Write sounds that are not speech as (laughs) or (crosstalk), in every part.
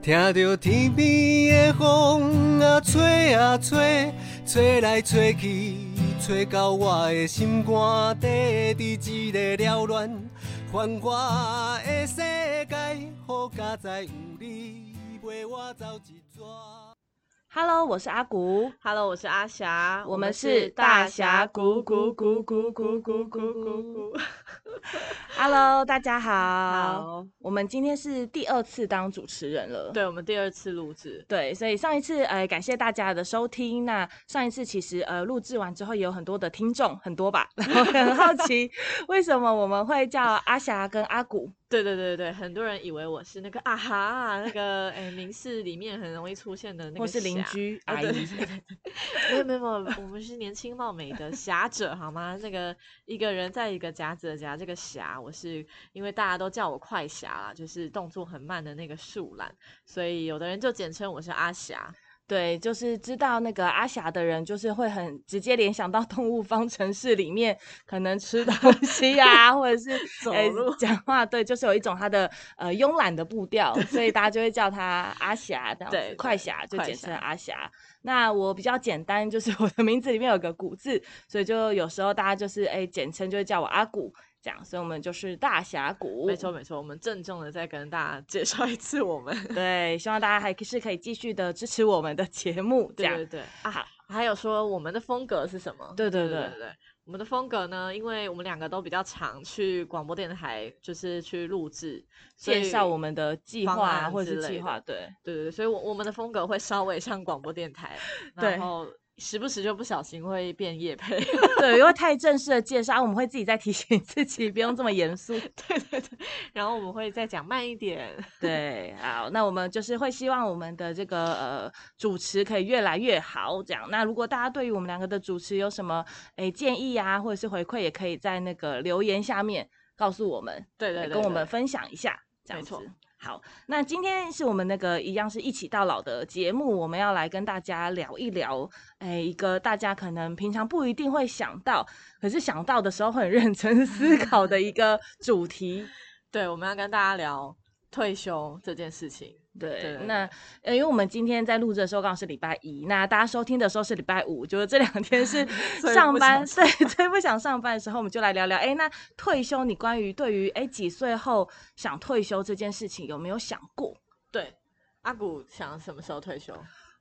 听着天边的风啊吹啊吹，吹来吹去，吹到我的心肝底，伫一个了乱繁华的世界，好佳哉有你陪我走一转。Hello，我是阿古，Hello，我是阿霞，我们是大峡谷谷谷谷谷谷谷谷谷。Hello，大家好。好，我们今天是第二次当主持人了。对，我们第二次录制，对，所以上一次呃感谢大家的收听。那上一次其实呃录制完之后也有很多的听众，很多吧，(laughs) 然后很好奇为什么我们会叫阿霞跟阿古。对对对对，很多人以为我是那个啊哈，那个哎名士里面很容易出现的那个，或是邻居阿姨 (laughs) 没有没有没有，我们是年轻貌美的侠者好吗？那个一个人在一个夹子的夹，这个侠，我是因为大家都叫我快侠啦，就是动作很慢的那个树懒，所以有的人就简称我是阿霞。对，就是知道那个阿霞的人，就是会很直接联想到动物方程式里面可能吃东西啊、或者是 (laughs) 走诶路讲话，对，就是有一种他的呃慵懒的步调，所以大家就会叫他阿霞这样子，对快对侠就简称阿霞。那我比较简单，就是我的名字里面有个古字，所以就有时候大家就是哎简称就会叫我阿古这样，所以我们就是大峡谷。没错没错，我们郑重的再跟大家介绍一次我们。(laughs) 对，希望大家还是可以继续的支持我们的节目，这样对对对啊，还有说我们的风格是什么？对对对对对对，我们的风格呢，因为我们两个都比较常去广播电台，就是去录制，介绍我们的计方划或者是计划，对。对对对，所以我我们的风格会稍微像广播电台，(laughs) 对然后时不时就不小心会变夜配。(laughs) 对，因为太正式的介绍，我们会自己再提醒自己，不用这么严肃。(laughs) 对对对，然后我们会再讲慢一点。(laughs) 对，好，那我们就是会希望我们的这个呃主持可以越来越好，这样。那如果大家对于我们两个的主持有什么诶建议啊，或者是回馈，也可以在那个留言下面告诉我们，对对对，跟我们分享一下，这样子。好，那今天是我们那个一样是一起到老的节目，我们要来跟大家聊一聊，哎，一个大家可能平常不一定会想到，可是想到的时候会很认真思考的一个主题。(laughs) 对，我们要跟大家聊退休这件事情。对，那呃，因为我们今天在录制的时候刚好是礼拜一，那大家收听的时候是礼拜五，就是这两天是 (laughs) 上班，想对，最不想上班的时候，我们就来聊聊，哎，那退休，你关于对于哎几岁后想退休这件事情有没有想过？对，阿古想什么时候退休？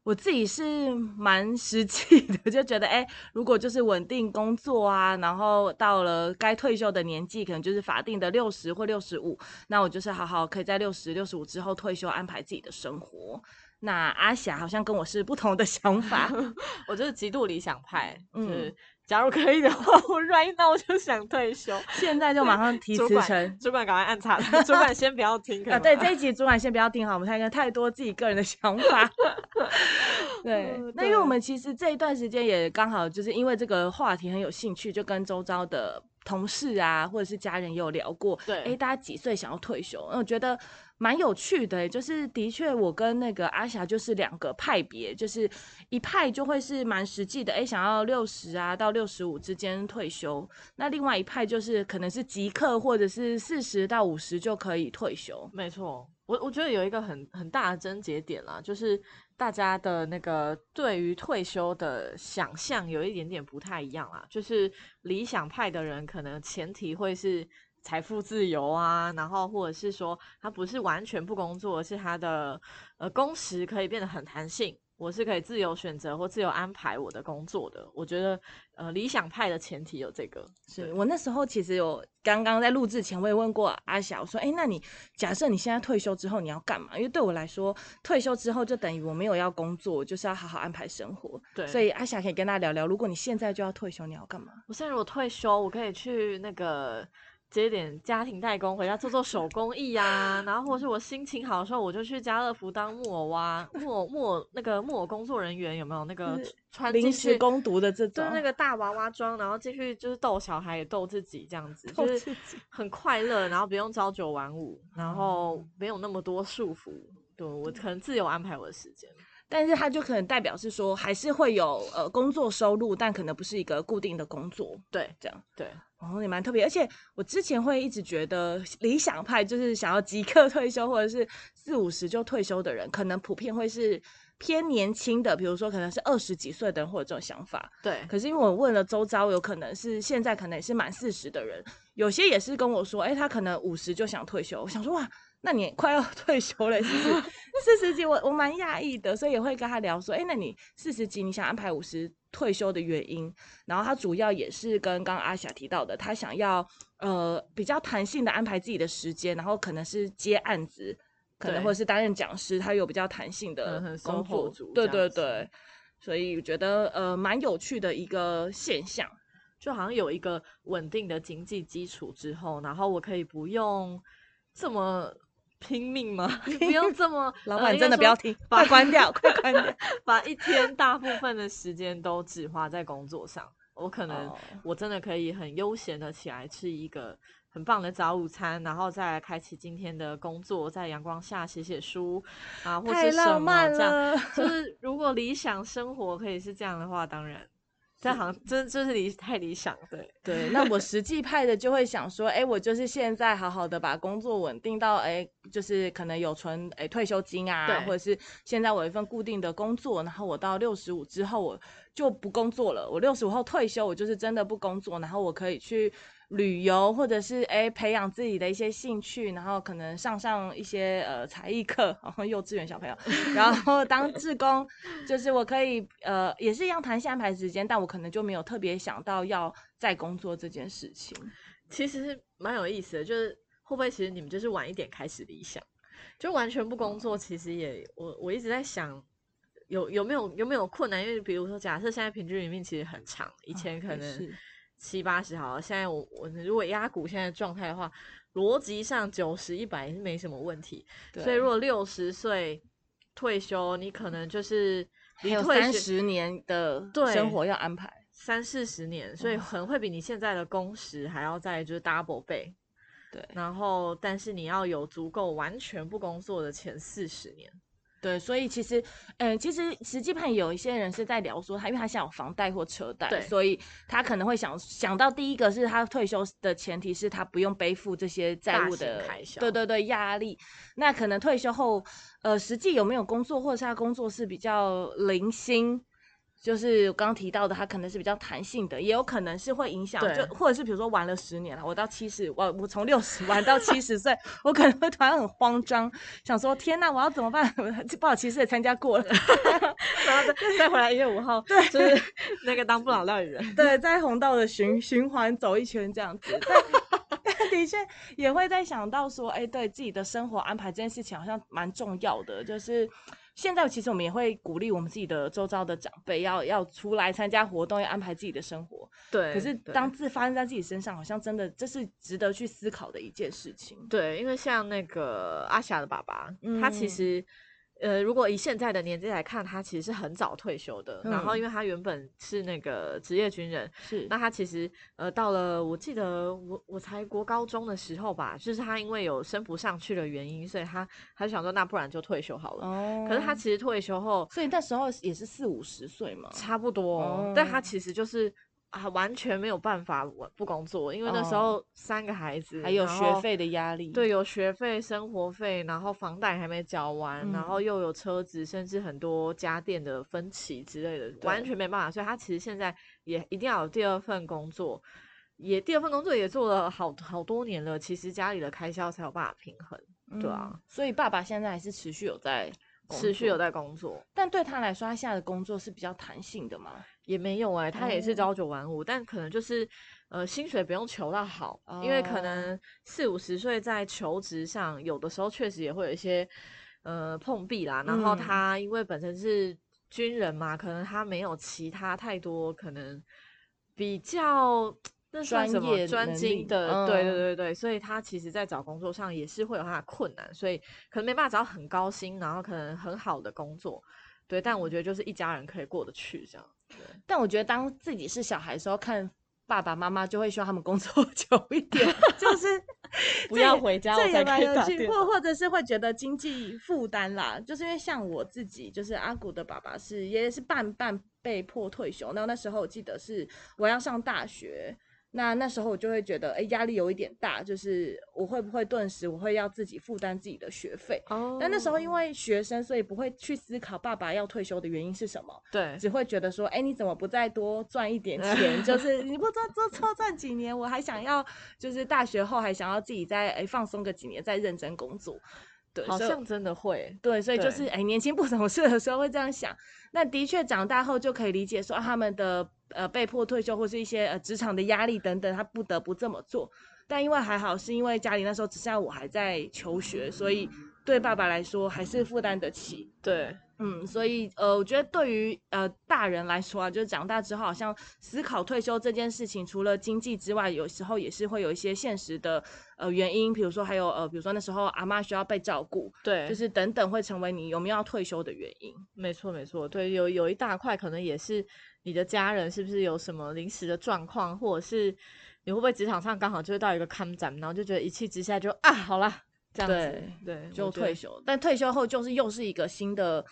我自己是蛮实际的，就觉得哎、诶如果就是稳定工作啊，然后到了该退休的年纪，可能就是法定的六十或六十五，那我就是好好可以在六十六十五之后退休，安排自己的生活。那阿霞好像跟我是不同的想法，(laughs) 我就是极度理想派，嗯就是假如可以的话，我 right now 就想退休。现在就马上提辞呈。主管赶快按叉，主管先不要听。可以啊，对这一集主管先不要听好，我们太太多自己个人的想法。(laughs) 对嗯，那因为我对们其实这一段时间也刚好就是因为这个话题很有兴趣，就跟周遭的同事啊或者是家人也有聊过。对哎，大家几岁想要退休？那我觉得蛮有趣的，就是的确我跟那个阿霞就是两个派别，就是一派就会是蛮实际的，哎，想要六十啊到六十五之间退休，那另外一派就是可能是即刻或者是四十到五十就可以退休。没错，我我觉得有一个很很大的症结点啦，就是大家的那个对于退休的想象有一点点不太一样啦。就是理想派的人，可能前提会是财富自由啊，然后或者是说他不是完全不工作，而是他的呃工时可以变得很弹性。我是可以自由选择或自由安排我的工作的。我觉得，呃，理想派的前提有这个，是我那时候其实有刚刚在录制前，我也问过阿霞，我说，哎，那你假设你现在退休之后你要干嘛？因为对我来说，退休之后就等于我没有要工作，就是要好好安排生活。对，所以阿霞可以跟大家聊聊，如果你现在就要退休，你要干嘛？我现在如果退休，我可以去那个接点家庭代工，回家做做手工艺啊，然后或者是我心情好的时候，我就去家乐福当木偶啊、木偶木偶那个木偶工作人员，有没有那个穿临时工读的这种就是，那个大娃娃装，然后继续就是逗小孩也逗自己这样子，(laughs) 就是很快乐，然后不用朝九晚五，然后哦没有那么多束缚，对我可能自由安排我的时间。但是它就可能代表是说，还是会有呃工作收入，但可能不是一个固定的工作，对这样。对，哦，也蛮特别，而且我之前会一直觉得理想派就是想要即刻 (laughs) 退休，或者是四五十就退休的人，可能普遍会是偏年轻的，比如说可能是二十几岁的人，或者这种想法。对，可是因为我问了周遭，有可能是现在可能也是满四十的人，有些也是跟我说，哎，他可能五十就想退休。我想说，哇，那你快要 (laughs) 退休了，是不是？(laughs) 四十几，我我蛮讶异的，所以也会跟他聊说，哎，那你四十几，你想安排五十？退休的原因，然后他主要也是跟刚刚阿霞提到的，他想要呃比较弹性的安排自己的时间，然后可能是接案子，可能或者是担任讲师，他有比较弹性的工作，对对对，所以我觉得呃蛮有趣的一个现象，就好像有一个稳定的经济基础之后，然后我可以不用这么。拼命吗？(laughs) 不用这么，(laughs) 老板真的不要听，(laughs) 把关掉，快关掉，把一天大部分的时间都只花在工作上。我可能我真的可以很悠闲的起来吃一个很棒的早午餐，然后再来开启今天的工作，在阳光下写写书啊，或是什么这样。就是如果理想生活可以是这样的话，当然。这好像真真是理太理想，对 (laughs) 对。那我实际派的就会想说，哎，我就是现在好好的把工作稳定到，哎，就是可能有存哎退休金啊，或者是现在我有一份固定的工作，然后我到六十五之后我就不工作了，我六十五后退休，我就是真的不工作，然后我可以去。旅游，或者是哎培养自己的一些兴趣，然后可能上上一些呃才艺课，然后幼稚园小朋友，然后当志工，就是我可以呃也是一样弹性安排时间，但我可能就没有特别想到要再工作这件事情。其实蛮有意思的，就是会不会其实你们就是晚一点开始理想，就完全不工作，其实也我我一直在想有有没有有没有困难，因为比如说假设现在平均寿命其实很长，以前可能。七八十好了，现在我我如果压股现在状态的话，逻辑上九十一百是没什么问题。所以如果六十岁退休，你可能就是还有三十年的生活要安排，三四十年，所以可能会比你现在的工时还要再就是 double 倍。对，然后但是你要有足够完全不工作的前四十年。对，所以其实，嗯，其实实际上有一些人是在聊说他，因为他现在有房贷或车贷，所以他可能会想想到第一个是他退休的前提是他不用背负这些债务的开销，对对对，压力。那可能退休后，呃，实际有没有工作，或者是他工作是比较零星。就是我刚刚提到的，它可能是比较弹性的，也有可能是会影响，就或者是比如说玩了十年了，我到七十，我我从六十玩到七十岁，我可能会突然很慌张，想说天哪，我要怎么办？(laughs) 不好意思，也参加过了，(laughs) 然后再再回来一月五号，对，就是那个当不老料理人，对，在红道的循循环走一圈这样子，但 (laughs) 的确也会在想到说，哎，对自己的生活安排这件事情好像蛮重要的，就是。现在其实我们也会鼓励我们自己的周遭的长辈要要出来参加活动，要安排自己的生活。对。可是当自发生在自己身上，好像真的这是值得去思考的一件事情。对，因为像那个阿霞的爸爸，他其实。呃，如果以现在的年纪来看，他其实是很早退休的。然后，因为他原本是那个职业军人，是那他其实呃，到了我记得我我才国高中的时候吧，就是他因为有升不上去的原因，所以他他就想说，那不然就退休好了。哦。可是他其实退休后，所以那时候也是四五十岁嘛，差不多。但他其实就是。啊，完全没有办法我不工作，因为那时候三个孩子，还有学费的压力，对，有学费、生活费，然后房贷还没缴完，然后又有车子，甚至很多家电的分歧之类的，完全没办法。所以他其实现在也一定要有第二份工作，也第二份工作也做了好好多年了，其实家里的开销才有办法平衡，对啊。所以爸爸现在还是持续有在持续有在工作，但对他来说，他现在的工作是比较弹性的嘛？也没有哎，他也是朝九晚五，但可能就是呃薪水不用求到好，因为可能四五十岁在求职上，有的时候确实也会有一些呃碰壁啦。然后他因为本身是军人嘛，可能他没有其他太多可能比较那算什么专精的，对对对对，所以他其实在找工作上也是会有他的困难，所以可能没办法找到很高薪，然后可能很好的工作。对，但我觉得就是一家人可以过得去这样。但我觉得当自己是小孩的时候，看爸爸妈妈就会希望他们工作 (laughs) 久一点，就是 (laughs) 不要回家，这也蛮有趣。或或者是会觉得经济负担啦，就是因为像我自己，就是阿古的爸爸是也是半半被迫退休。然后那时候我记得是我要上大学，那那时候我就会觉得，哎，压力有一点大，就是我会不会顿时我会要自己负担自己的学费？哦但那时候因为学生，所以不会去思考爸爸要退休的原因是什么，对只会觉得说，哎，你怎么不再多赚一点钱？(laughs) 就是你不多多多赚几年，我还想要，就是大学后还想要自己再哎放松个几年，再认真工作。对，好像真的会，对，所以就是哎，年轻不懂事的时候会这样想。那的确长大后就可以理解说、啊他们的呃被迫退休或是一些呃职场的压力等等，他不得不这么做。但因为还好是因为家里那时候只剩下我还在求学，所以对爸爸来说还是负担得起。对嗯，所以呃，我觉得对于呃大人来说啊，就是长大之后，好像思考退休这件事情，除了经济之外，有时候也是会有一些现实的呃原因，比如说还有呃，比如说那时候阿妈需要被照顾，对，就是等等会成为你有没有要退休的原因。没错，没错，对，有有一大块可能也是你的家人是不是有什么临时的状况，或者是你会不会职场上刚好就会到一个坎展，然后就觉得一气之下就啊，好啦，这样子，对对，就退休，但退休后就是又是一个新的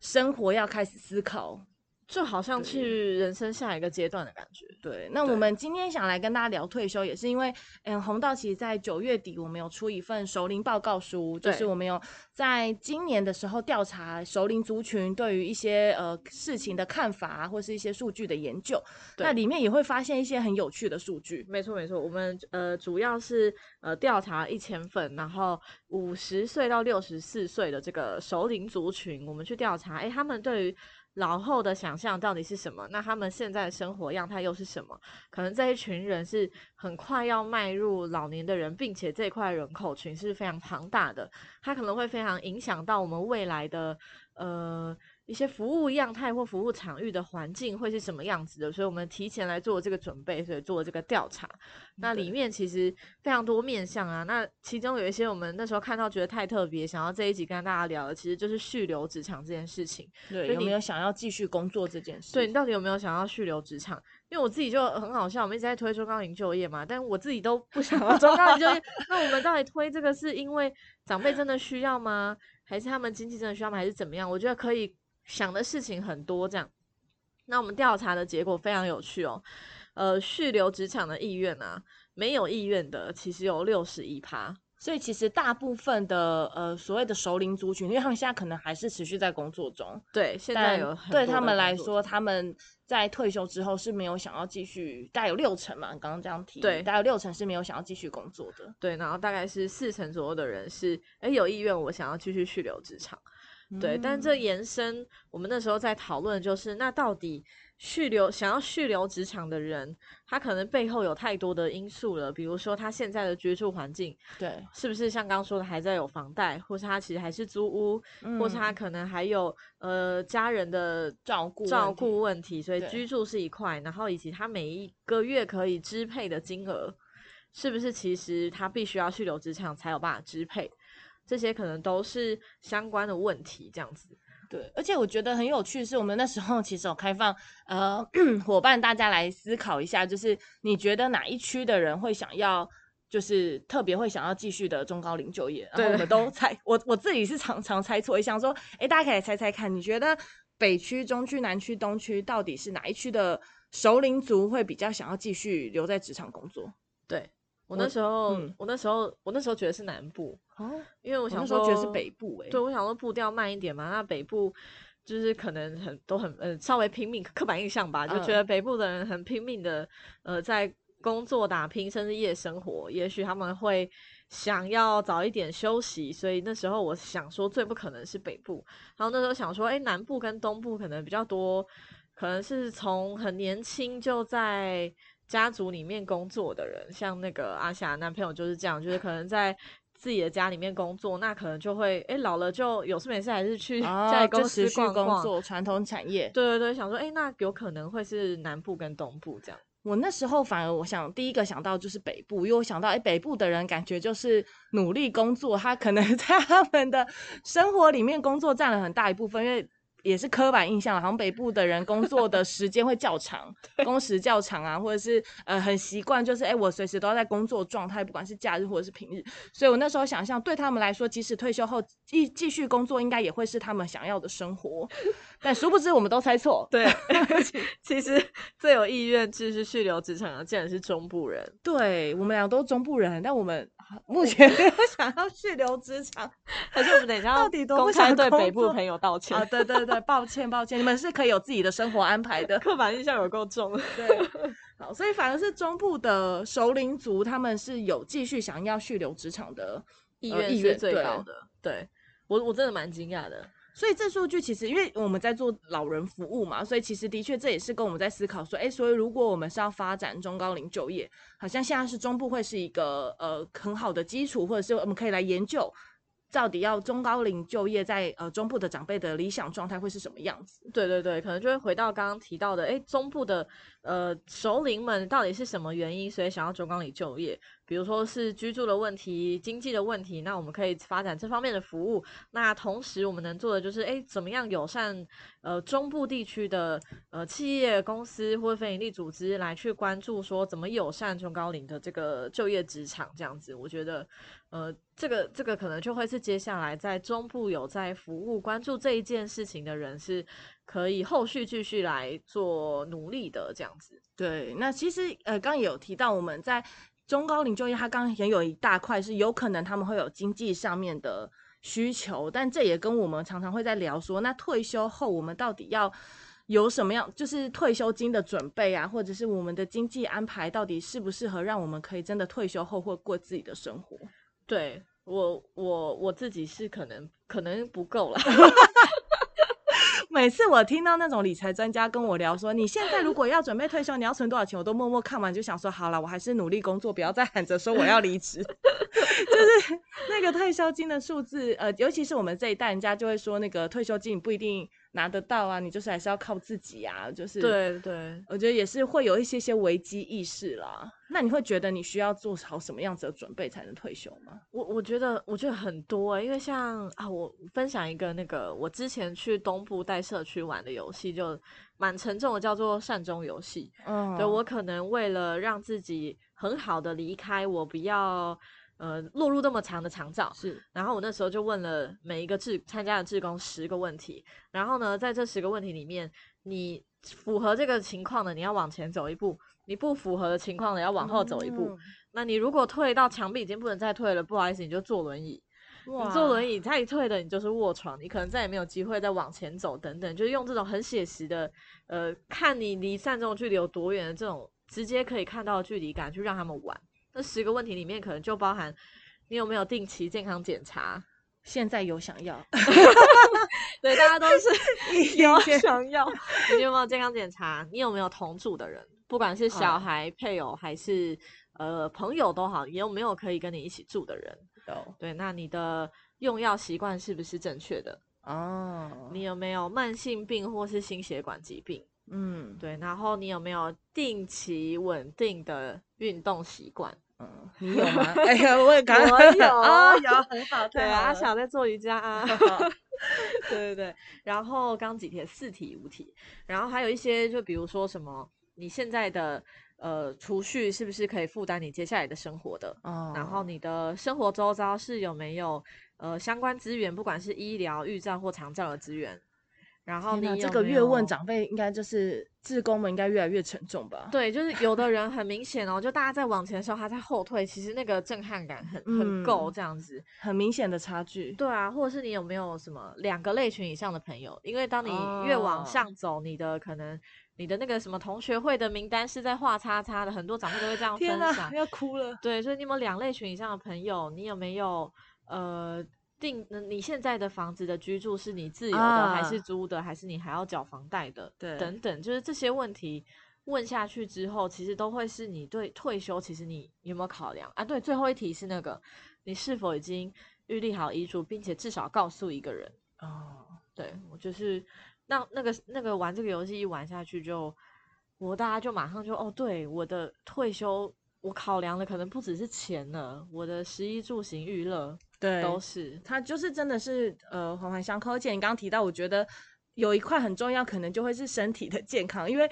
生活要开始思考。就好像去人生下一个阶段的感觉。对，那我对。们今天想来跟大家聊退休，也是因为，嗯，红道其实在九月底我们有出一份熟龄报告书，就是我们有在今年的时候调查熟龄族群对于一些呃事情的看法啊，或是一些数据的研究，那对。里面也会发现一些很有趣的数据。没错没错，我们呃主要是呃调查一千份，然后五十岁到六十四岁的这个熟龄族群，我们去调查，哎，他们对于老后的想象到底是什么？那他们现在的生活样态又是什么？可能这一群人是很快要迈入老年的人，并且这块人口群是非常庞大的，它可能会非常影响到我们未来的呃一些服务样态或服务场域的环境会是什么样子的，所以我们提前来做这个准备，所以做了这个调查。那里面其实非常多面向啊，那其中有一些我们那时候看到觉得太特别，想要这一集跟大家聊的，其实就是续留职场这件事情。对，所以你有没有想要继续工作这件事？对你到底有没有想要续留职场？因为我自己就很好笑，我们一直在推中高龄就业嘛，但我自己都不想要中高龄就业。(laughs) 那我们到底推这个是因为长辈真的需要吗？还是他们经济真的需要吗？还是怎么样？我觉得可以想的事情很多，这样。那我们调查的结果非常有趣哦，呃，续留职场的意愿啊，没有意愿的其实有六十一趴，所以其实大部分的呃所谓的熟龄族群，因为他们现在可能还是持续在工作中，对，现在有很对他们来说，他们在退休之后是没有想要继续，大概有六成嘛，你刚刚这样提，对大概有六成是没有想要继续工作的。对，然后大概是四成左右的人是哎有意愿，我想要继续续留职场。对，但这嗯延伸，我们那时候在讨论，就是那到底续留想要续留职场的人，他可能背后有太多的因素了，比如说他现在的居住环境对，是不是像刚刚说的还在有房贷，或是他其实还是租屋，或是他嗯可能还有呃家人的照顾照顾问题，所以居住是一块，然后以及他每一个月可以支配的金额，是不是其实他必须要续留职场才有办法支配？这些可能都是相关的问题，这样子。对，而且我觉得很有趣，是我们那时候其实有开放呃 (coughs) 伙伴大家来思考一下，就是你觉得哪一区的人会想要，就是特别会想要继续的中高龄就业，然后对我们都猜，(laughs) 我我自己是常常猜错，也想说，哎，大家可以来猜猜看，你觉得北区、中区、南区、东区到底是哪一区的熟龄族会比较想要继续留在职场工作？对我我那时候，嗯我那时候，我那时候觉得是南部，哦，因为我我想说觉得是北部、诶，对，我想说步调慢一点嘛，那北部就是可能很都很呃稍微拼命，刻板印象吧，就觉嗯得北部的人很拼命的呃在工作打拼，甚至夜生活，也许他们会想要早一点休息，所以那时候我想说最不可能是北部，然后那时候想说，哎，南部跟东部可能比较多，可能是从很年轻就在。家族里面工作的人，像那个阿霞男朋友就是这样，就是可能在自己的家里面工作，那可能就会哎老了就有事没事还是去家里哦，公司逛逛。工作，传统产业。对对对，想说哎，那有可能会是南部跟东部这样。我那时候反而我想第一个想到就是北部，因为我想到哎北部的人感觉就是努力工作，他可能在他们的生活里面工作占了很大一部分，因为也是刻板印象了，好像北部的人工作的时间会较长，(laughs) 工时较长啊，或者是呃很习惯，就是哎我随时都要在工作状态，不管是假日或者是平日。所以我那时候想象，对他们来说，即使退休后继继续工作，应该也会是他们想要的生活。(laughs) 但殊不知，我们都猜错。(laughs) 对，其实最有意愿继续续留职场的，竟然是中部人。对我们俩都中部人，但我们目前没有想要续留职场。(laughs) 可是我们等一下到底都公不想对北部朋友道歉啊，。对对对，抱歉抱歉，你们是可以有自己的生活安排的。(laughs) 刻板印象有够重。对，(laughs) 好，所以反而是中部的首领族，他们是有继续想要续留职场的意愿呃意愿最高的。对我我真的蛮惊讶的。所以这数据其实，因为我们在做老人服务嘛，所以其实的确这也是跟我们在思考说，哎，所以如果我们是要发展中高龄就业，好像现在是中部会是一个呃很好的基础，或者是我们可以来研究，到底要中高龄就业在呃中部的长辈的理想状态会是什么样子？对对对，可能就会回到刚刚提到的，哎，中部的呃首领们到底是什么原因，所以想要中高龄就业？比如说是居住的问题、经济的问题，那我们可以发展这方面的服务。那同时我们能做的就是，哎，怎么样友善呃中部地区的呃企业公司或非营利组织来去关注说怎么友善中高龄的这个就业职场这样子，我觉得呃这个这个可能就会是接下来在中部有在服务关注这一件事情的人是可以后续继续来做努力的这样子。对，那其实呃，刚刚也有提到我们在中高龄就业，它刚刚也有一大块是有可能他们会有经济上面的需求，但这也跟我们常常会在聊说，那退休后我们到底要有什么样，就是退休金的准备啊，或者是我们的经济安排到底适不适合让我们可以真的退休后或过自己的生活？对我我我自己是可能可能不够了，(laughs) 每次我听到那种理财专家跟我聊说，你现在如果要准备退休，你要存多少钱，我都默默看完就想说，好了，我还是努力工作，不要再喊着说我要离职。(laughs) 就是那个退休金的数字，呃，尤其是我们这一代人家就会说，那个退休金不一定拿得到啊，你就是还是要靠自己啊，就是对对。我觉得也是会有一些些危机意识啦。那你会觉得你需要做好什么样子的准备才能退休吗？我我觉得我觉得很多欸，因为像啊，我分享一个那个我之前去东部带社区玩的游戏，就蛮沉重的，叫做善终游戏。嗯对我可能为了让自己很好的离开，我不要呃落入那么长的长照，是然后我那时候就问了每一个志参加的志工十个问题，然后呢，在这十个问题里面，你符合这个情况的，你要往前走一步；你不符合的情况的，要往后走一步。嗯那你如果退到墙壁已经不能再退了，不好意思，你就坐轮椅。你坐轮椅再退的，你就是卧床，你可能再也没有机会再往前走，等等，就是用这种很写实的，呃，看你离善终距离有多远的这种直接可以看到的距离感，去让他们玩。那十个问题里面，可能就包含你有没有定期健康检查，现在有想要，(laughs) 对，大家都是 (laughs) 有想要。你有没有健康检查？你有没有同住的人？不管是小哦孩、配偶还是呃朋友都好，也有没有可以跟你一起住的人？有对，那你的用药习惯是不是正确的？哦，你有没有慢性病或是心血管疾病？嗯对，然后你有没有定期稳定的运动习惯？嗯，你有吗？(laughs) 哎呀，我也刚我有哦，有很好，对啊，想在做瑜伽啊。(laughs) 对对对，然后刚几题四题五题，然后还有一些就比如说什么，你现在的呃储蓄是不是可以负担你接下来的生活的？哦，然后你的生活周遭是有没有呃相关资源，不管是医疗、预兆或长照的资源？然后你有这个越问长辈，应该就是志工们应该越来越沉重吧？对，就是有的人 (laughs) 很明显哦，就大家在往前的时候，他在后退，其实那个震撼感很很够嗯这样子。很明显的差距。对啊，或者是你有没有什么两个类群以上的朋友？因为当你越往哦上走，你的可能你的那个什么同学会的名单是在画叉叉的，很多长辈都会这样分享。要哭了。对，所以你有没有两类群以上的朋友？你有没有呃定？你现在的房子的居住是你自由的，还是啊租的，还是你还要缴房贷的？对等等，就是这些问题问下去之后，其实都会是你对退休，其实你有没有考量啊？对，最后一题是那个你是否已经预立好遗嘱，并且至少告诉一个人。哦，对我就是那那个那个玩这个游戏一玩下去就，我大家就马上就哦，对我的退休，我考量的可能不只是钱了，我的食衣住行娱乐对，都是。它就是真的是呃环环相扣，而且你刚刚提到，我觉得有一块很重要，可能就会是身体的健康，因为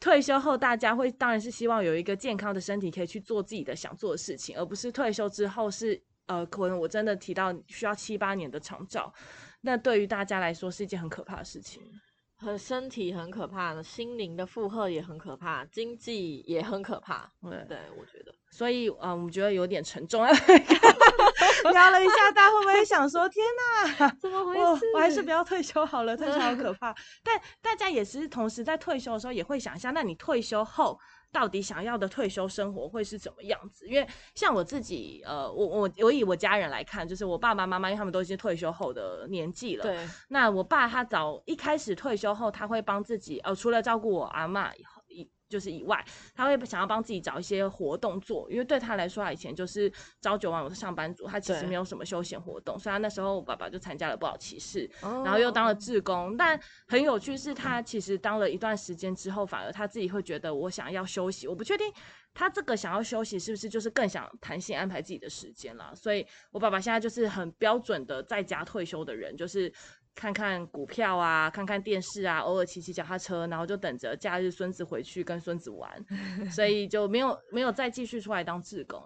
退休后大家会当然是希望有一个健康的身体，可以去做自己的想做的事情，而不是退休之后是呃，可能我真的提到需要七八年的长照，那对于大家来说是一件很可怕的事情。和身体很可怕的，心灵的负荷也很可怕，经济也很可怕。对对，我觉得，所以啊，我们觉得有点沉重。(laughs) (laughs) 聊了一下，大家会不会想说：“天哪，(laughs) 怎么回事？我还是不要退休好了，退休好可怕。(laughs) ”但大家也是同时在退休的时候，也会想一下，那你退休后到底想要的退休生活会是怎么样子？因为像我自己，呃，我我我以我家人来看，就是我爸爸妈妈，因为他们都已经退休后的年纪了。对。那我爸他早一开始退休后，他会帮自己，呃，除了照顾我阿妈以后。就是以外，他会想要帮自己找一些活动做，因为对他来说，他以前就是朝九晚五的上班族，他其实没有什么休闲活动。所以他那时候，我爸爸就参加了不老骑士，然后又当了志工。但很有趣是，他其实当了一段时间之后，反而他自己会觉得我想要休息。我不确定他这个想要休息是不是就是更想弹性安排自己的时间了。所以我爸爸现在就是很标准的在家退休的人，就是。看看股票啊，(laughs) 看看电视啊，偶尔骑骑脚踏车，然后就等着假日孙子回去跟孙子玩，(laughs) 所以就没有没有再继续出来当志工。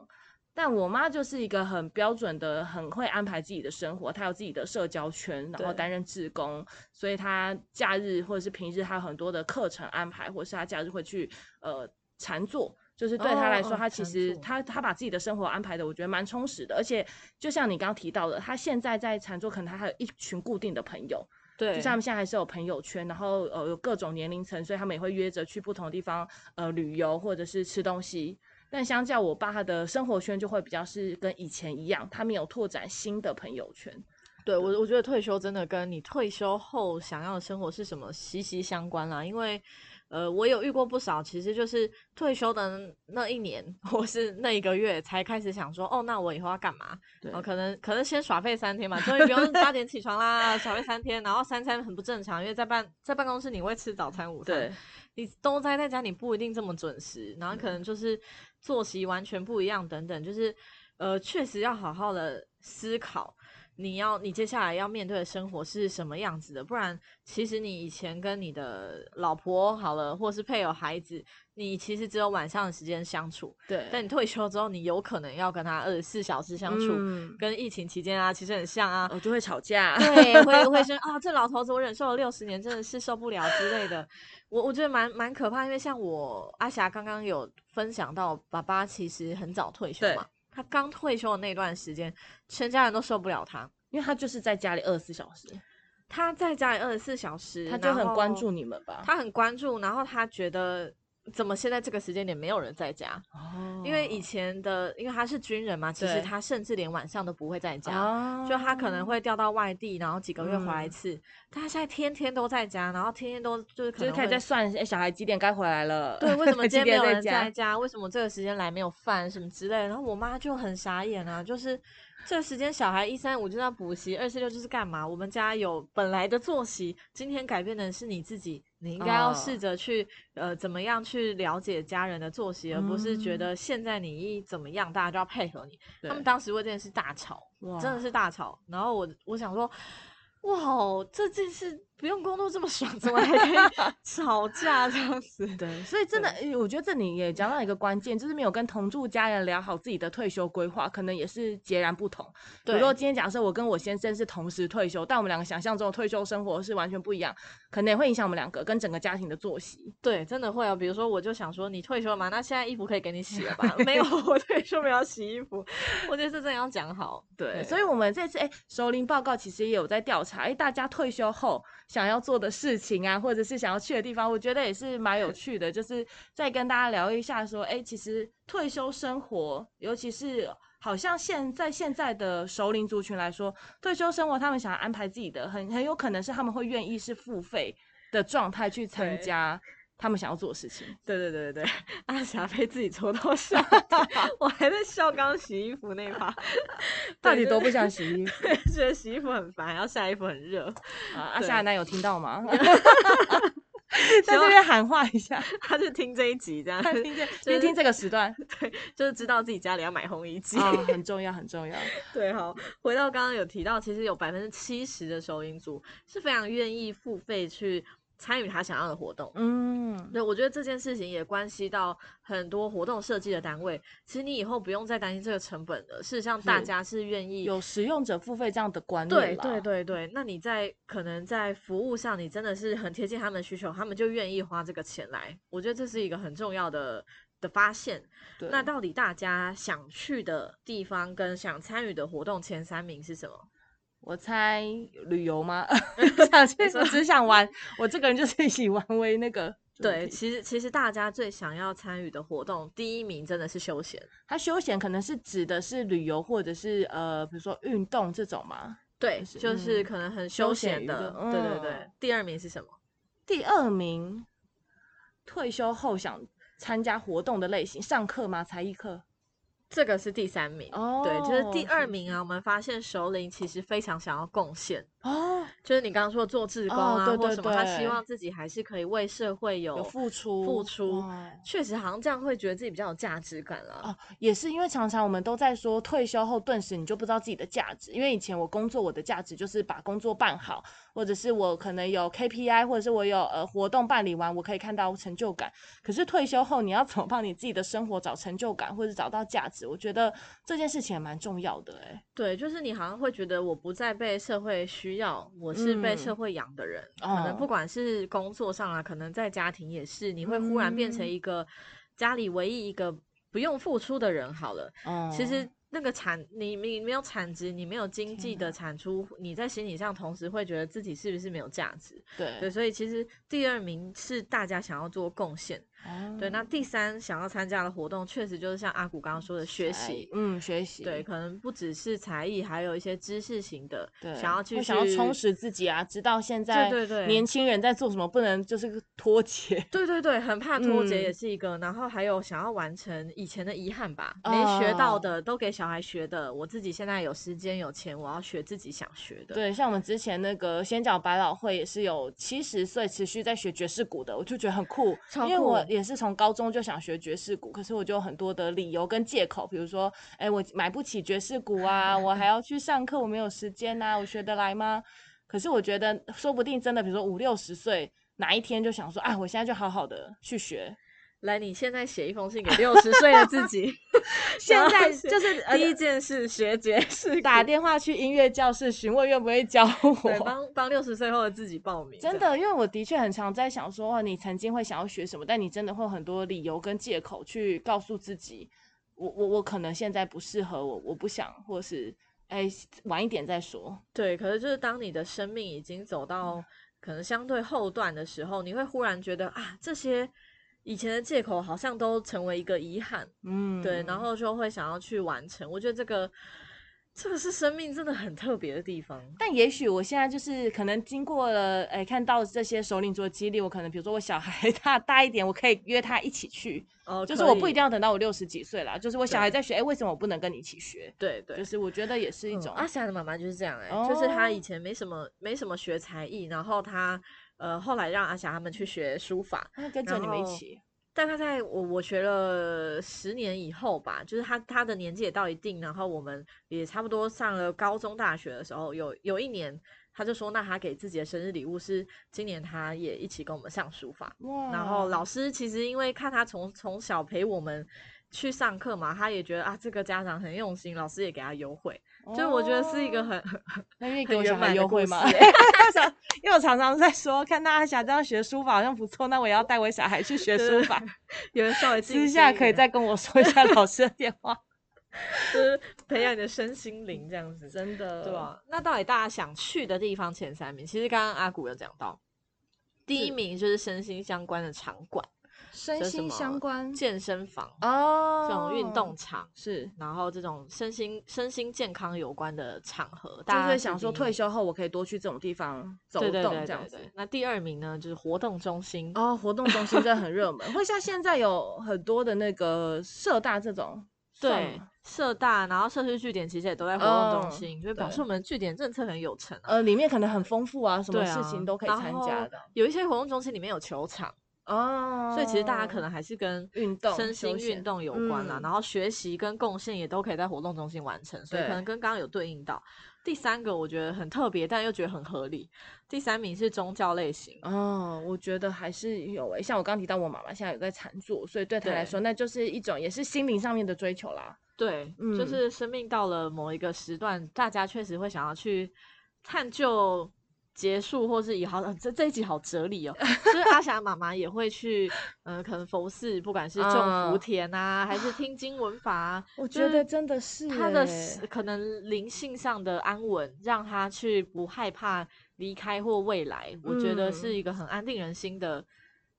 但我妈就是一个很标准的，很会安排自己的生活，她有自己的社交圈，然后担任志工，所以她假日或者是平日，她有很多的课程安排，或是她假日会去呃禅坐。就是对他来说，他其实他他把自己的生活安排的，我觉得蛮充实的。而且就像你刚刚提到的，他现在在禅坐，可能他还有一群固定的朋友，对，就像他们现在还是有朋友圈，然后呃有各种年龄层，所以他们也会约着去不同的地方呃旅游或者是吃东西。但相较我爸，他的生活圈就会比较是跟以前一样，他没有拓展新的朋友圈。对我我觉得退休真的跟你退休后想要的生活是什么息息相关啦，因为。呃，我有遇过不少，其实就是退休的那一年，(laughs) 或是那一个月，才开始想说，哦，那我以后要干嘛？哦，可能可能先耍废三天嘛，终于不用八点起床啦，耍废三天，然后三餐很不正常，因为在办在办公室你会吃早餐、午餐，你都待在家，你不一定这么准时，然后可能就是作息完全不一样等等，就是呃，确实要好好的思考。你要你接下来要面对的生活是什么样子的？不然，其实你以前跟你的老婆好了，或是配偶、孩子，你其实只有晚上的时间相处。对。但你退休之后，你有可能要跟他二十四小时相处。嗯。跟疫情期间啊，其实很像啊。我就会吵架。对，会会说 (laughs) 啊，这老头子我忍受了六十年，真的是受不了之类的。我我觉得蛮蛮可怕，因为像我阿霞刚刚有分享到，爸爸其实很早退休嘛。他刚退休的那段时间，全家人都受不了他，因为他就是在家里二十四小时。他在家里二十四小时，他就很关注你们吧？他很关注，然后他觉得。怎么现在这个时间点没有人在家？哦，因为以前的，因为他是军人嘛，其实他甚至连晚上都不会在家，就他可能会调到外地，然后几个月回来一次。他现在天天都在家，然后天天都就是可能可以在算，哎，小孩几点该回来了？对，为什么 (laughs) 今天没有人在家？为什么这个时间来没有饭什么之类？然后我妈就很傻眼啊，就是。这个时间小孩一三五就在补习，二四六就是干嘛？我们家有本来的作息，今天改变的是你自己，你应该要试着去呃怎么样去了解家人的作息，而不是觉得现在你一怎么样，大家就要配合你。他们当时为这件事大吵，真的是大吵。然后我我想说，哇，这件事。不用工作这么爽，怎么还可以 (laughs) 吵架这样子？对，所以真的，我觉得这里也讲到一个关键，就是没有跟同住家人聊好自己的退休规划，可能也是截然不同。比如说今天假设我跟我先生是同时退休，但我们两个想象中的退休生活是完全不一样，可能也会影响我们两个跟整个家庭的作息。对，真的会啊。比如说，我就想说，你退休了嘛，那现在衣服可以给你洗了吧？(laughs) 没有，我退休没有洗衣服。我觉得这真的要讲好。对，所以我们这次哎，熟龄报告其实也有在调查，哎，大家退休后。想要做的事情啊，或者是想要去的地方，我觉得也是蛮有趣的。就是再跟大家聊一下，说，哎，其实退休生活，尤其是好像现在现在的熟龄族群来说，退休生活他们想要安排自己的，很很有可能是他们会愿意是付费的状态去参加。他们想要做的事情，(laughs) 对对对对对，(laughs) 阿霞被自己戳到 (laughs) 笑，我还在笑刚洗衣服那趴，到底多不想洗衣服？觉得洗衣服很烦，要晒衣服很热。啊，阿霞奶有听到吗？在这边喊话一下，他就听这一集这样，听这就是听这个时段对，就是知道自己家里要买烘衣机。啊，很重要，很重要。对，好，回到刚刚有提到，其实有百分之七十的收银族是非常愿意付费去参与他想要的活动。嗯，对，我觉得这件事情也关系到很多活动设计的单位。其实你以后不用再担心这个成本了。事实上，大家是愿意有使用者付费这样的观念对对对对，那你在可能在服务上，你真的是很贴近他们的需求，他们就愿意花这个钱来。我觉得这是一个很重要的的发现。对那到底大家想去的地方跟想参与的活动前三名是什么？我猜旅游吗？(laughs) 想去，我只想玩。我这个人就是 (laughs) 以玩为那个对，其实其实大家最想要参与的活动，第一名真的是休闲。它休闲可能是指的是旅游或者是呃，比如说运动这种嘛。对，就是嗯可能很休休闲的。乐对对对嗯。第二名是什么？第二名，退休后想参加活动的类型，上课吗？才艺课？这个是第三名。对，就是第哦二名啊。我们发现首领其实非常想要贡献，哦，就是你刚刚说做志工哦啊，对对或什么，他希望自己还是可以为社会有有付出，付出哦确实好像这样会觉得自己比较有价值感了。哦，也是因为常常我们都在说退休后顿时你就不知道自己的价值，因为以前我工作我的价值就是把工作办好，或者是我可能有 KPI，或者是我有呃活动办理完，我可以看到成就感。可是退休后你要怎么帮你自己的生活找成就感，或者找到价值？我觉得这件事情也蛮重要的哎、对，就是你好像会觉得我不再被社会需要，我是被嗯社会养的人。可哦能不管是工作上啊，可能在家庭也是，你会忽然变成嗯一个家里唯一一个不用付出的人好了。哦，其实那个产，你你没有产值，你没有经济的产出，你在心理上同时会觉得自己是不是没有价值？对，对所以其实第二名是大家想要做贡献。哦对，那第三想要参加的活动，确实就是像阿古刚刚说的学习。嗯，学习对，可能不只是才艺，还有一些知识型的，对，想要去想要充实自己啊，知道现在对对对年轻人在做什么，不能就是个脱节。(laughs) 对对对，很怕脱节嗯也是一个，然后还有想要完成以前的遗憾吧，没学到哦的都给小孩学的，我自己现在有时间有钱，我要学自己想学的。对，像我们之前那个仙角百老汇也是有七十岁持续在学爵士鼓的，我就觉得很酷，超因为我酷也是从高中就想学爵士鼓，可是我就有很多的理由跟借口，比如说，哎，我买不起爵士鼓啊，(laughs) 我还要去上课，我没有时间呐、我学得来吗？可是我觉得，说不定真的，比如说五六十岁哪一天就想说，啊，我现在就好好的去学，来，你现在写一封信给六十岁的自己，(laughs) (laughs) 现在就是呃第一件事学爵士打电话去音乐教室询问愿不愿意教对，我。帮帮六十岁后的自己报名，真的，因为我的确很常在想说，哇，你曾经会想要学什么，但你真的会有很多理由跟借口去告诉自己，我我我可能现在不适合我，我不想，或是哎晚一点再说。对，可是就是当你的生命已经走嗯到可能相对后段的时候，你会忽然觉得啊，这些以前的借口好像都成为一个遗憾，嗯，对，然后就会想要去完成。我觉得这个这个是生命真的很特别的地方。但也许我现在就是可能经过了，哎，看到这些首领做的激励，我可能比如说我小孩 (laughs) 大大一点，我可以约他一起去，哦，就是我不一定要要等到我六十几岁啦，就是我小孩在学，哎，为什么我不能跟你一起学？对对，就是我觉得也是一嗯种，阿霞的妈妈就是这样哎、就是她以哦前没什么没什么学才艺，然后她呃后来让阿霞他们去学书法，那跟着你们一起，大概在我我学了十年以后吧，就是他他的年纪也到一定，然后我们也差不多上了高中大学的时候，有有一年他就说，那他给自己的生日礼物是今年他也一起跟我们上书法，哇然后老师其实因为看他从从小陪我们。去上课嘛，他也觉得啊，这个家长很用心，老师也给他优惠，就是我觉得是一个哦很很那愿意很给我小孩圆满的故优惠吗？(laughs) (laughs) 事欸因为我常常在说，看大家想这样学书法好像不错，那我也要带我小孩去学书法。有人稍微私下可以再跟我说一下老师的电话。(laughs) 就是培养你的身心灵这样子，真的，对吧？那到底大家想去的地方前三名，其实刚刚阿古有讲到，第一名就是身心相关的场馆，身心相关健身房、哦，这种运动场，是。然后这种身心身心健康有关的场合，就大家是想说退休休后我可以多去这种地方走动这样子。那第二名呢，就是活动中心。哦，活动中心真的很热门，(laughs) 会像现在有很多的那个社大这种对，社大，然后社区据点其实也都在活动哦中心，就表示我们据点政策很有成啊。呃，里面可能很丰富啊，什么事情都可以然参加后的有一些活动中心里面有球场，哦。所以其实大家可能还是跟运动身心运动有关啦。嗯然后学习跟贡献也都可以在活动中心完成，所以可能跟刚刚有对应到。第三个我觉得很特别，但又觉得很合理。第三名是宗教类型，哦，我觉得还是有诶、像我刚提到我妈妈现在有在禅坐，所以对她来对说，那就是一种也是心灵上面的追求啦。对，就嗯是生命到了某一个时段，大家确实会想要去探究结束，或是以好这这一集好哲理哦。就是阿霞妈妈也会去，呃，可能佛寺，不管是种福嗯田啊，还是听经文法啊，我就是觉得真的是她的可能灵性上的安稳，让她去不害怕离开或未来，我觉得是嗯一个很安定人心的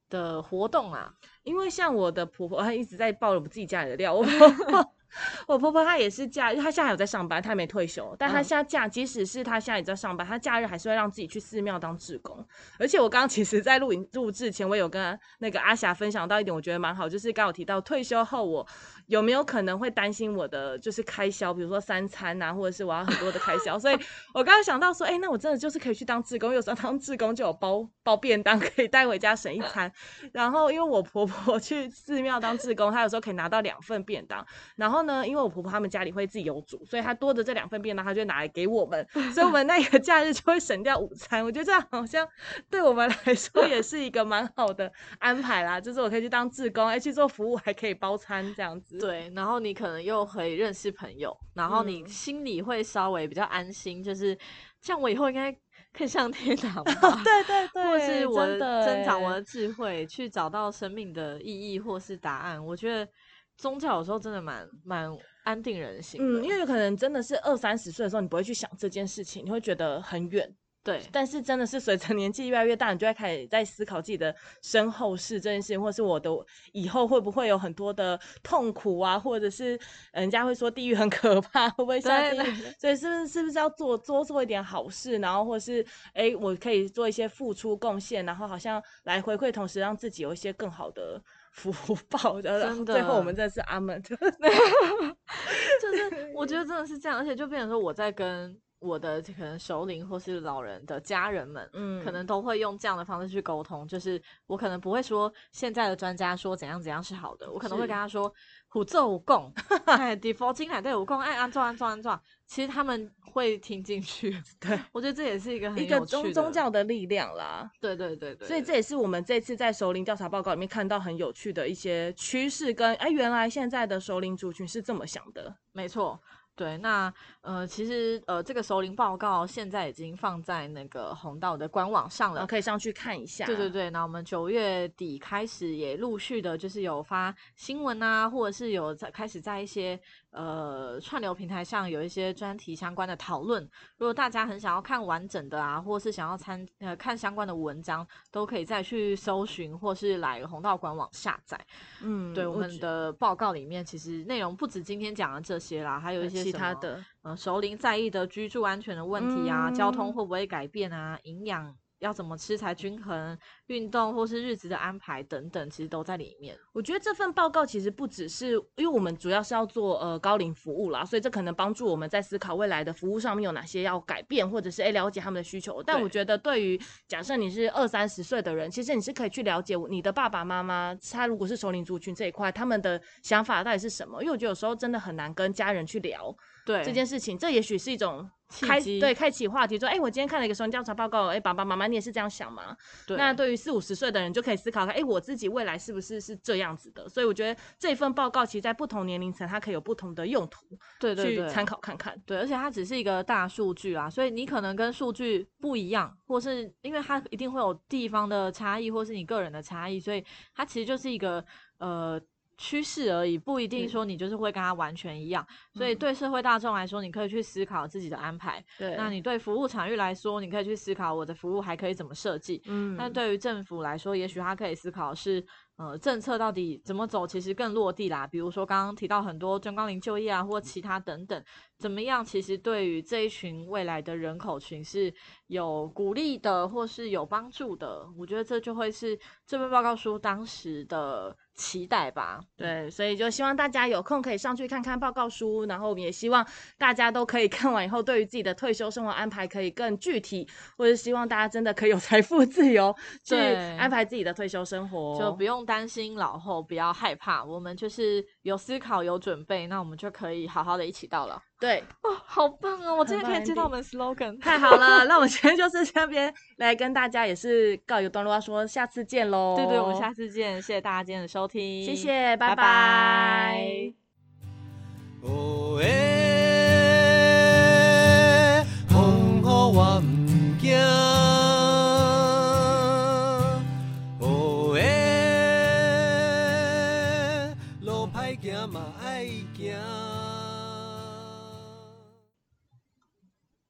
的活动啊。因为像我的婆婆，她一直在爆我们自己家里的料。我婆婆，(laughs) 我婆婆她也是假，她现在还有在上班，她没退休，但她嗯现在假，即使是她现在也在上班，她假日还是会让自己去寺庙当志工。而且我刚刚其实，在录影录制前，我有跟那个阿霞分享到一点，我觉得蛮好，就是刚刚有提到退休后我有没有可能会担心我的就是开销，比如说三餐啊，或者是我要很多的开销，(laughs) 所以我刚刚想到说，哎、那我真的就是可以去当志工，有时候当志工就有包包便当可以带回家省一餐。然后因为我婆婆 (laughs) 去寺庙当志工，她有时候可以拿到两份便当。然后呢，因为我婆婆他们家里会自己有煮，所以她多的这两份便当，她就拿来给我们，所以我们那个假日就会省掉午餐。我觉得这样好像对我们来说也是一个蛮好的安排啦，就是我可以去当志工，哎，去做服务还可以包餐这样子。对，然后你可能又可以认识朋友，然后你嗯心里会稍微比较安心，就是像我以后应该可以上天堂 (laughs) 吧。对对对，或是我的增长我的欸智慧，去找到生命的意义或是答案。我觉得宗教有时候真的蛮蛮安定人心。嗯，因为有可能真的是二三十岁的时候，你不会去想这件事情，你会觉得很远。对但是真的是随着年纪越来越大，你就会开始在思考自己的身后事这件事情，或是我的以后会不会有很多的痛苦啊，或者是人家会说地狱很可怕，会不会下地狱？所以是不是是不是要做多做一点好事，然后或是哎，我可以做一些付出贡献，然后好像来回馈，同时让自己有一些更好的 (laughs) 福报的。然后最后我的们真的是阿门。(laughs) 就是我觉得真的是这样，而且就变成说我在跟我的可能首领或是老人的家人们，嗯可能都会用这样的方式去沟通。就是我可能不会说现在的专家说怎样怎样是好的，我可能会跟他说虎奏武功，哎，地佛经来对武功，哎，安装安装安装。其实他们会听进去，(laughs) 对，我觉得这也是一个很一个宗宗，教的力量啦。对对对对，所以这也是我们这次在首领调查报告里面看到很有趣的一些趋势，跟哎，原来现在的首领族群是这么想的。没错，对，那呃，其实呃，这个熟龄报告现在已经放在那个红道的官网上了。可以上去看一下。对对对，那我们九月底开始也陆续的，就是有发新闻啊，或者是有在开始在一些呃串流平台上有一些专题相关的讨论。如果大家很想要看完整的啊，或是想要参呃看相关的文章，都可以再去搜寻，或是来红道官网下载。嗯，对我们的报告里面，其实内容不止今天讲的这些啦，还有一些其他的，呃，熟龄在意的居住安全的问题啊，交通嗯会不会改变啊，营养要怎么吃才均衡，运动或是日子的安排等等，其实都在里面。我觉得这份报告其实不只是，因为我们主要是要做呃高龄服务啦，所以这可能帮助我们在思考未来的服务上面有哪些要改变，或者是诶了解他们的需求。但我觉得对于假设你是二三十岁的人，其实你是可以去了解你的爸爸妈妈，他如果是熟龄族群这一块，他们的想法到底是什么？因为我觉得有时候真的很难跟家人去聊对，这件事情，这也许是一种开对开启话题，说，哎、我今天看了一个熟龄调查报告，哎、爸爸妈妈你也是这样想吗？对那对于四五十岁的人，就可以思考看，哎、我自己未来是不是是这样子的？所以我觉得这份报告其实在不同年龄层，它可以有不同的用途，对对对，参考看看。对，而且它只是一个大数据啊，所以你可能跟数据不一样，或是因为它一定会有地方的差异，或是你个人的差异，所以它其实就是一个呃趋势而已，不一定嗯说你就是会跟他完全一样。所以嗯对社会大众来说，你可以去思考自己的安排；对，那你对服务场域来说，你可以去思考我的服务还可以怎么设计。嗯，但对于政府来说，也许他可以思考是，呃政策到底怎么走，其实更落地啦。比如说刚刚提到很多中高龄就业啊，或其他等等，怎么样？其实对于这一群未来的人口群是有鼓励的，或是有帮助的。我觉得这就会是这份报告书当时的。期待吧，对，所以就希望大家有空可以上去看看报告书，然后我们也希望大家都可以看完以后，对于自己的退休生活安排可以更具体，或者希望大家真的可以有财富自由去安排自己的退休生活，就不用担心老后，不要害怕，我们就是有思考有准备，那我们就可以好好的一起到了。对，哦，好棒哦！我今天可以接到我们 slogan，太好了。那我们 (laughs) 今天就是这边来跟大家也是告一个段落，说下次见喽。对对，我们下次见，谢谢大家今天的收听，谢谢，拜拜。哦诶，风雨我唔惊，